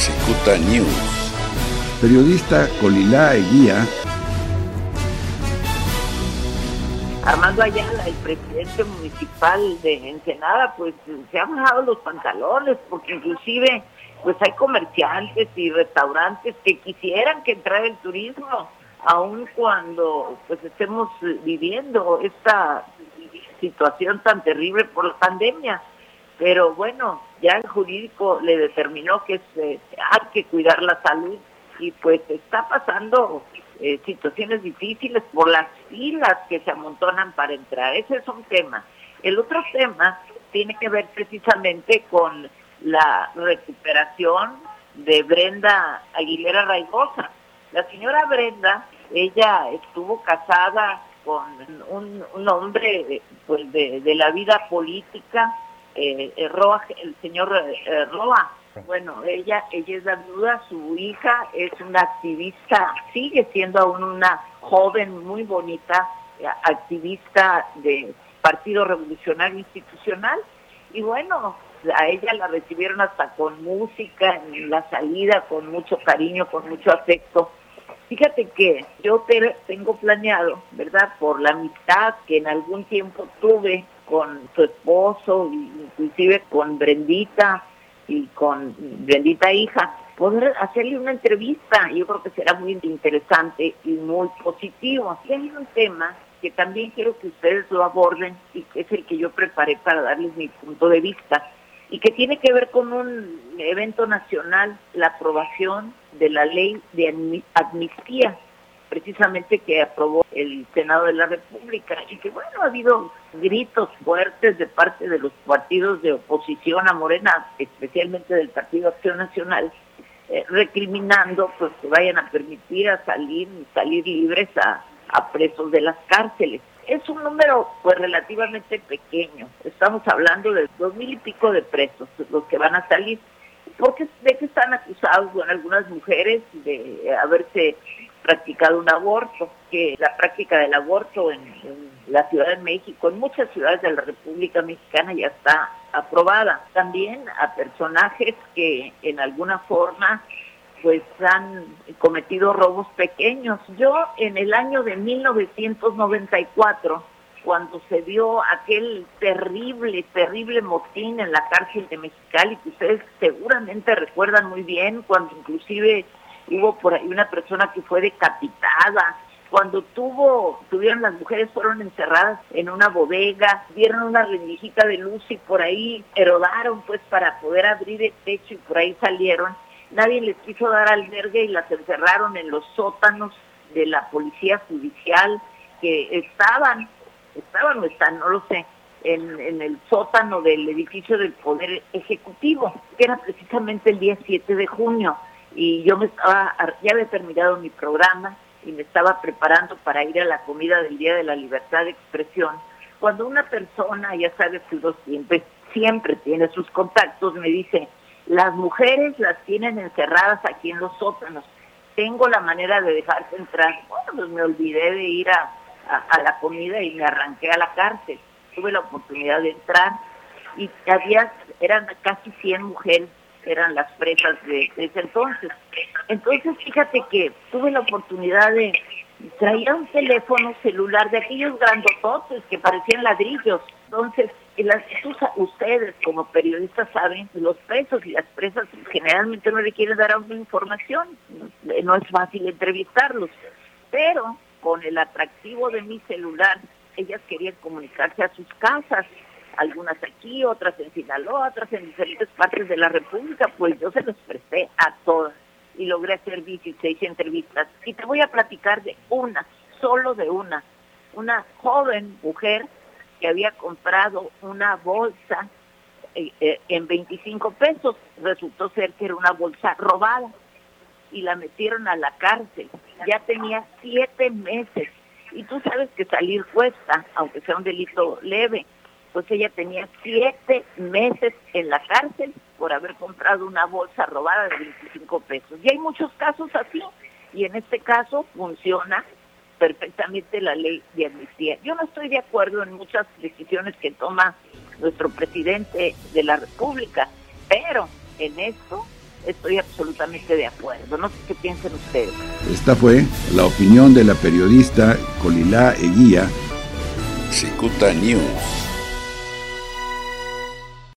Cicuta News. Periodista Colilá Eguía. Armando Ayala, el presidente municipal de Ensenada, pues se ha bajado los pantalones porque inclusive pues hay comerciantes y restaurantes que quisieran que entrara el turismo, aun cuando pues estemos viviendo esta situación tan terrible por la pandemia. Pero bueno, ya el jurídico le determinó que se, hay que cuidar la salud y pues está pasando eh, situaciones difíciles por las filas que se amontonan para entrar. Ese es un tema. El otro tema tiene que ver precisamente con la recuperación de Brenda Aguilera Raigosa. La señora Brenda, ella estuvo casada con un, hombre pues de, de la vida política, eh, eh, Roa, el señor eh, Roa. Bueno, ella, ella es la viuda, su hija es una activista, sigue siendo aún una joven muy bonita, activista de Partido Revolucionario Institucional. Y bueno, a ella la recibieron hasta con música, en la salida, con mucho cariño, con mucho afecto. Fíjate que yo tengo planeado, ¿verdad? Por la amistad que en algún tiempo tuve con su esposo, inclusive con Brendita y con Brendita hija, poder hacerle una entrevista. Yo creo que será muy interesante y muy positivo. Y hay un tema que también quiero que ustedes lo aborden y que es el que yo preparé para darles mi punto de vista y que tiene que ver con un evento nacional, la aprobación de la ley de amnistía precisamente que aprobó el Senado de la República y que bueno, ha habido gritos fuertes de parte de los partidos de oposición a Morena, especialmente del Partido Acción Nacional, eh, recriminando pues que vayan a permitir a salir salir libres a, a presos de las cárceles. Es un número pues relativamente pequeño, estamos hablando de dos mil y pico de presos los que van a salir. Porque de que están acusados bueno, algunas mujeres de haberse practicado un aborto, que la práctica del aborto en, la Ciudad de México, en muchas ciudades de la República Mexicana ya está aprobada. También a personajes que en alguna forma pues han cometido robos pequeños. Yo en el año de 1994, cuando se dio aquel terrible, terrible motín en la cárcel de Mexicali, que ustedes seguramente recuerdan muy bien, cuando inclusive hubo por ahí una persona que fue decapitada, cuando tuvo, tuvieron las mujeres fueron encerradas en una bodega, dieron una rendijita de luz y por ahí erodaron pues para poder abrir el techo y por ahí salieron. Nadie les quiso dar albergue y las encerraron en los sótanos de la policía judicial que estaban, estaban o están, no lo sé, en, en, el sótano del edificio del Poder Ejecutivo, que era precisamente el día 7 de junio y yo me estaba, ya había terminado mi programa y me estaba preparando para ir a la comida del Día de la Libertad de Expresión, cuando una persona, ya sabes que uno siempre, siempre tiene sus contactos, me dice, las mujeres las tienen encerradas aquí en los sótanos, tengo la manera de dejarte entrar. Bueno, pues me olvidé de ir a, a la comida y me arranqué a la cárcel. Tuve la oportunidad de entrar y había, eran casi 100 mujeres eran las presas de, ese entonces. Entonces, fíjate que tuve la oportunidad de traer un teléfono celular de aquellos grandototes que parecían ladrillos. Entonces, las, ustedes como periodistas saben, los presos y las presas generalmente no le quieren dar una información, no es fácil entrevistarlos, pero con el atractivo de mi celular, ellas querían comunicarse a sus casas algunas aquí, otras en Sinaloa, otras en diferentes partes de la República, pues yo se los presté a todas y logré hacer 16 entrevistas. Y te voy a platicar de una, solo de una, una joven mujer que había comprado una bolsa eh, eh, en 25 pesos, resultó ser que era una bolsa robada y la metieron a la cárcel. Ya tenía siete meses. Y tú sabes que salir cuesta, aunque sea un delito leve pues ella tenía siete meses en la cárcel por haber comprado una bolsa robada de 25 pesos. Y hay muchos casos así, y en este caso funciona perfectamente la ley de amnistía. Yo no estoy de acuerdo en muchas decisiones que toma nuestro presidente de la República, pero en esto estoy absolutamente de acuerdo. No sé qué piensan ustedes. Esta fue la opinión de la periodista Colilá Eguía. Cicuta News.